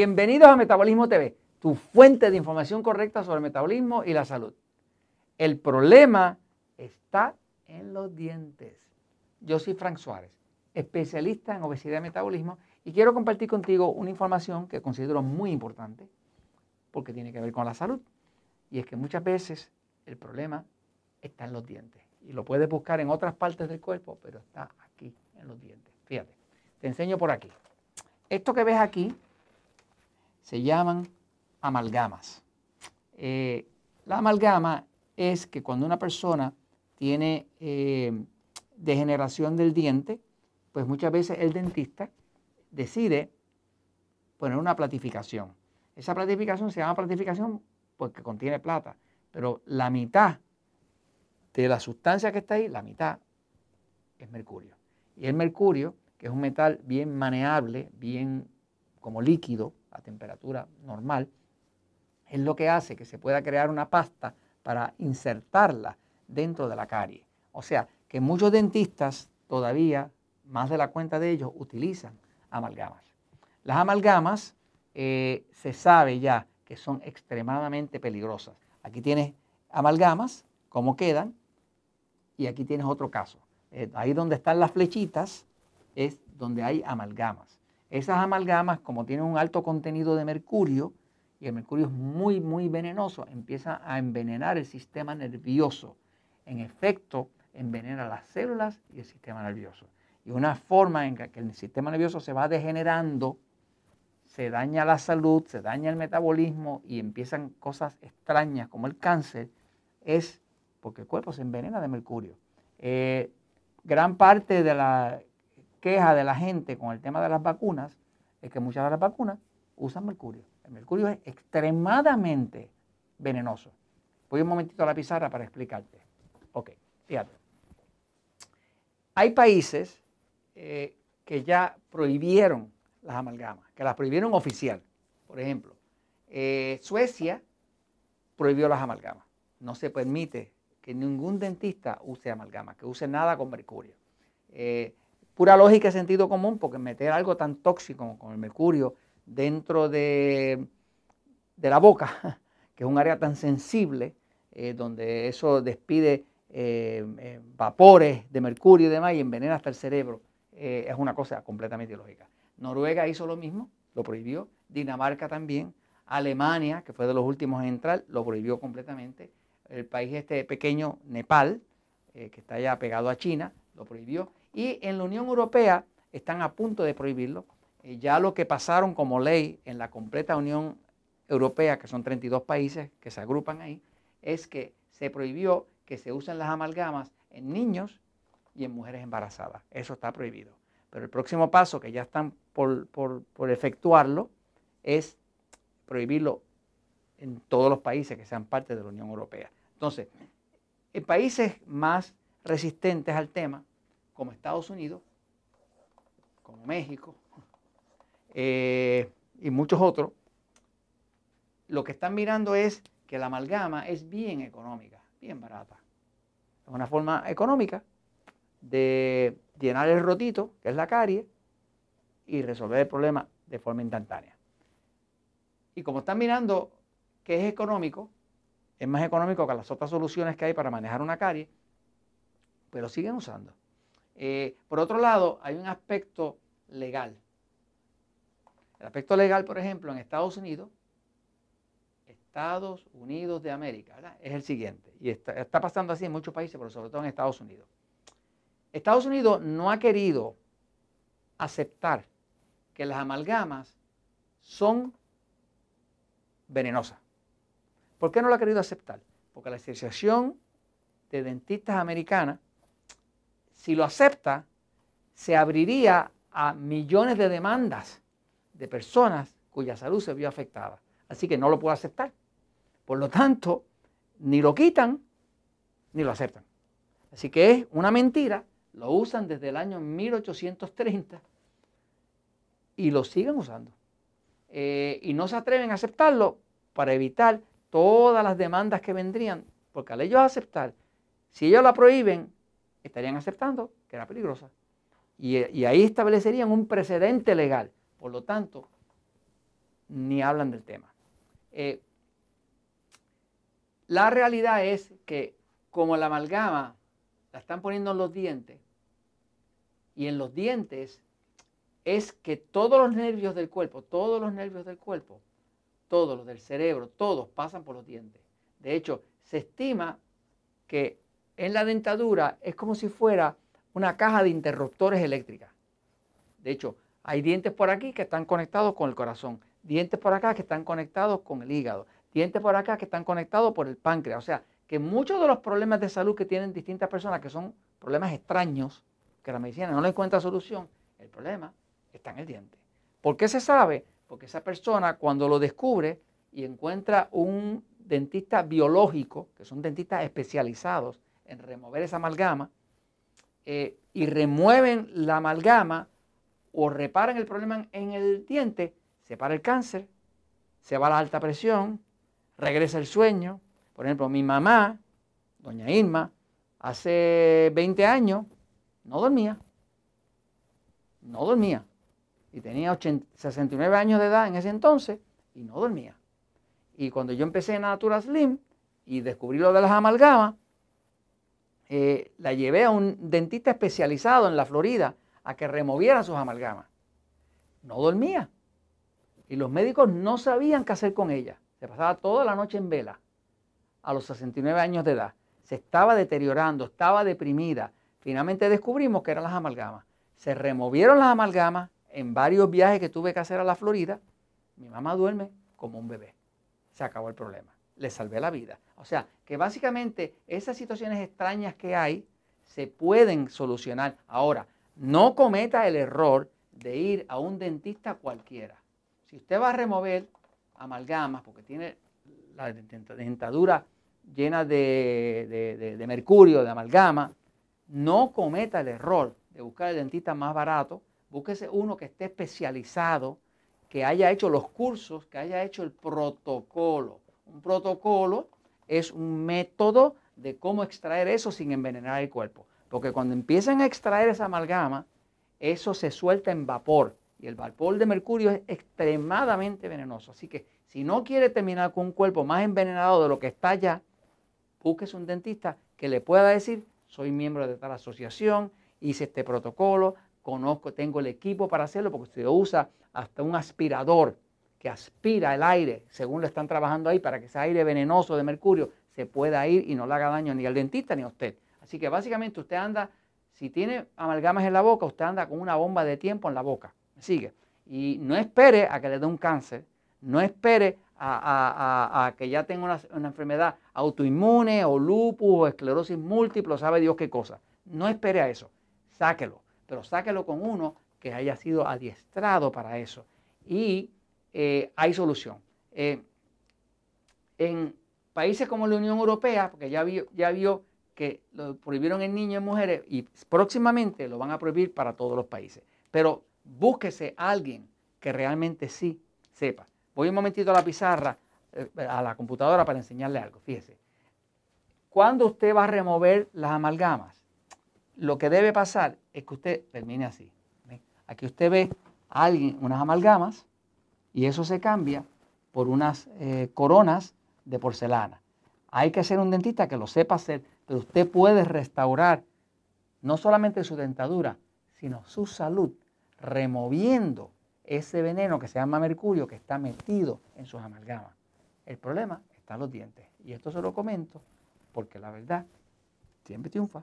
Bienvenidos a Metabolismo TV, tu fuente de información correcta sobre el metabolismo y la salud. El problema está en los dientes. Yo soy Frank Suárez, especialista en obesidad y metabolismo, y quiero compartir contigo una información que considero muy importante porque tiene que ver con la salud. Y es que muchas veces el problema está en los dientes. Y lo puedes buscar en otras partes del cuerpo, pero está aquí, en los dientes. Fíjate, te enseño por aquí. Esto que ves aquí se llaman amalgamas. Eh, la amalgama es que cuando una persona tiene eh, degeneración del diente, pues muchas veces el dentista decide poner una platificación. Esa platificación se llama platificación porque contiene plata, pero la mitad de la sustancia que está ahí, la mitad es mercurio. Y el mercurio, que es un metal bien maneable, bien como líquido a temperatura normal, es lo que hace que se pueda crear una pasta para insertarla dentro de la carie. O sea, que muchos dentistas todavía, más de la cuenta de ellos, utilizan amalgamas. Las amalgamas eh, se sabe ya que son extremadamente peligrosas. Aquí tienes amalgamas, cómo quedan, y aquí tienes otro caso. Eh, ahí donde están las flechitas es donde hay amalgamas. Esas amalgamas, como tienen un alto contenido de mercurio, y el mercurio es muy, muy venenoso, empieza a envenenar el sistema nervioso. En efecto, envenena las células y el sistema nervioso. Y una forma en que el sistema nervioso se va degenerando, se daña la salud, se daña el metabolismo y empiezan cosas extrañas como el cáncer, es porque el cuerpo se envenena de mercurio. Eh, gran parte de la queja de la gente con el tema de las vacunas es que muchas de las vacunas usan mercurio. El mercurio es extremadamente venenoso. Voy un momentito a la pizarra para explicarte. Ok, fíjate. Hay países eh, que ya prohibieron las amalgamas, que las prohibieron oficial. Por ejemplo, eh, Suecia prohibió las amalgamas. No se permite que ningún dentista use amalgama, que use nada con mercurio. Eh, pura lógica y sentido común, porque meter algo tan tóxico como el mercurio dentro de, de la boca, que es un área tan sensible, eh, donde eso despide eh, vapores de mercurio y demás y envenena hasta el cerebro, es una cosa completamente ilógica. Noruega hizo lo mismo, lo prohibió, Dinamarca también, Alemania, que fue de los últimos en entrar, lo prohibió completamente el país este pequeño, Nepal, eh, que está ya pegado a China, lo prohibió. Y en la Unión Europea están a punto de prohibirlo. Eh, ya lo que pasaron como ley en la completa Unión Europea, que son 32 países que se agrupan ahí, es que se prohibió que se usen las amalgamas en niños y en mujeres embarazadas. Eso está prohibido. Pero el próximo paso, que ya están por, por efectuarlo, es prohibirlo en todos los países que sean parte de la Unión Europea. Entonces, en países más resistentes al tema, como Estados Unidos, como México eh, y muchos otros, lo que están mirando es que la amalgama es bien económica, bien barata. Es una forma económica de llenar el rotito, que es la carie, y resolver el problema de forma instantánea. Y como están mirando que es económico, es más económico que las otras soluciones que hay para manejar una carie, pero siguen usando. Eh, por otro lado, hay un aspecto legal. El aspecto legal, por ejemplo, en Estados Unidos, Estados Unidos de América, es el siguiente. Y está, está pasando así en muchos países, pero sobre todo en Estados Unidos. Estados Unidos no ha querido aceptar que las amalgamas son venenosas. ¿Por qué no lo ha querido aceptar? Porque la Asociación de Dentistas Americana, si lo acepta, se abriría a millones de demandas de personas cuya salud se vio afectada. Así que no lo puede aceptar. Por lo tanto, ni lo quitan ni lo aceptan. Así que es una mentira, lo usan desde el año 1830 y lo siguen usando. Eh, y no se atreven a aceptarlo para evitar todas las demandas que vendrían, porque al ellos aceptar, si ellos la prohíben, estarían aceptando que era peligrosa. Y, ahí establecerían un precedente legal. Por lo tanto, ni hablan del tema. Eh, la realidad es que como la amalgama la están poniendo en los dientes, y en los dientes es que todos los nervios del cuerpo, todos los nervios del cuerpo, todos los del cerebro, todos pasan por los dientes. De hecho, se estima que en la dentadura es como si fuera una caja de interruptores eléctricas. De hecho, hay dientes por aquí que están conectados con el corazón, dientes por acá que están conectados con el hígado, dientes por acá que están conectados por el páncreas. O sea, que muchos de los problemas de salud que tienen distintas personas, que son problemas extraños, que la medicina no le encuentra solución, el problema está en el diente. ¿Por qué se sabe? Porque esa persona cuando lo descubre y encuentra un dentista biológico, que son dentistas especializados en remover esa amalgama, eh, y remueven la amalgama o reparan el problema en el diente, se para el cáncer, se va la alta presión, regresa el sueño. Por ejemplo, mi mamá, doña Irma, hace 20 años no dormía. No dormía. Y tenía 69 años de edad en ese entonces y no dormía. Y cuando yo empecé en Natura Slim y descubrí lo de las amalgamas, eh, la llevé a un dentista especializado en la Florida a que removiera sus amalgamas. No dormía. Y los médicos no sabían qué hacer con ella. Se pasaba toda la noche en vela a los 69 años de edad. Se estaba deteriorando, estaba deprimida. Finalmente descubrimos que eran las amalgamas. Se removieron las amalgamas en varios viajes que tuve que hacer a la Florida. Mi mamá duerme como un bebé. Se acabó el problema. Le salvé la vida. O sea, que básicamente esas situaciones extrañas que hay se pueden solucionar. Ahora, no cometa el error de ir a un dentista cualquiera. Si usted va a remover amalgamas porque tiene la dentadura llena de, de mercurio, de amalgama, no cometa el error de buscar el dentista más barato, búsquese uno que esté especializado, que haya hecho los cursos, que haya hecho el protocolo. Un protocolo es un método de cómo extraer eso sin envenenar el cuerpo. Porque cuando empiezan a extraer esa amalgama, eso se suelta en vapor. Y el vapor de mercurio es extremadamente venenoso. Así que si no quiere terminar con un cuerpo más envenenado de lo que está ya, búsquese un dentista que le pueda decir soy miembro de tal asociación, hice este protocolo, conozco, tengo el equipo para hacerlo, porque se usa hasta un aspirador que aspira el aire, según lo están trabajando ahí, para que ese aire venenoso de mercurio se pueda ir y no le haga daño ni al dentista ni a usted. Así que básicamente usted anda, si tiene amalgamas en la boca, usted anda con una bomba de tiempo en la boca. Sigue. Y no espere a que le dé un cáncer, no espere a, que ya tenga una, enfermedad autoinmune o lupus o esclerosis múltiple, sabe Dios qué cosa. No espere a eso, sáquelo, pero sáquelo con uno que haya sido adiestrado para eso. Y eh, hay solución. Eh, en países como la Unión Europea, porque ya vio, ya que lo prohibieron en niños y mujeres y próximamente lo van a prohibir para todos los países. Pero búsquese a alguien que realmente sí sepa. Voy un momentito a la pizarra, eh, a la computadora para enseñarle algo. Fíjese. Cuando usted va a remover las amalgamas, lo que debe pasar es que usted termine así. Aquí usted ve a alguien unas amalgamas y eso se cambia por unas eh, coronas de porcelana. Hay que ser un dentista que lo sepa hacer, pero usted puede restaurar no solamente su dentadura, sino su salud, removiendo ese veneno que se llama mercurio que está metido en sus amalgamas. El problema está en los dientes. Y esto se lo comento porque la verdad siempre triunfa.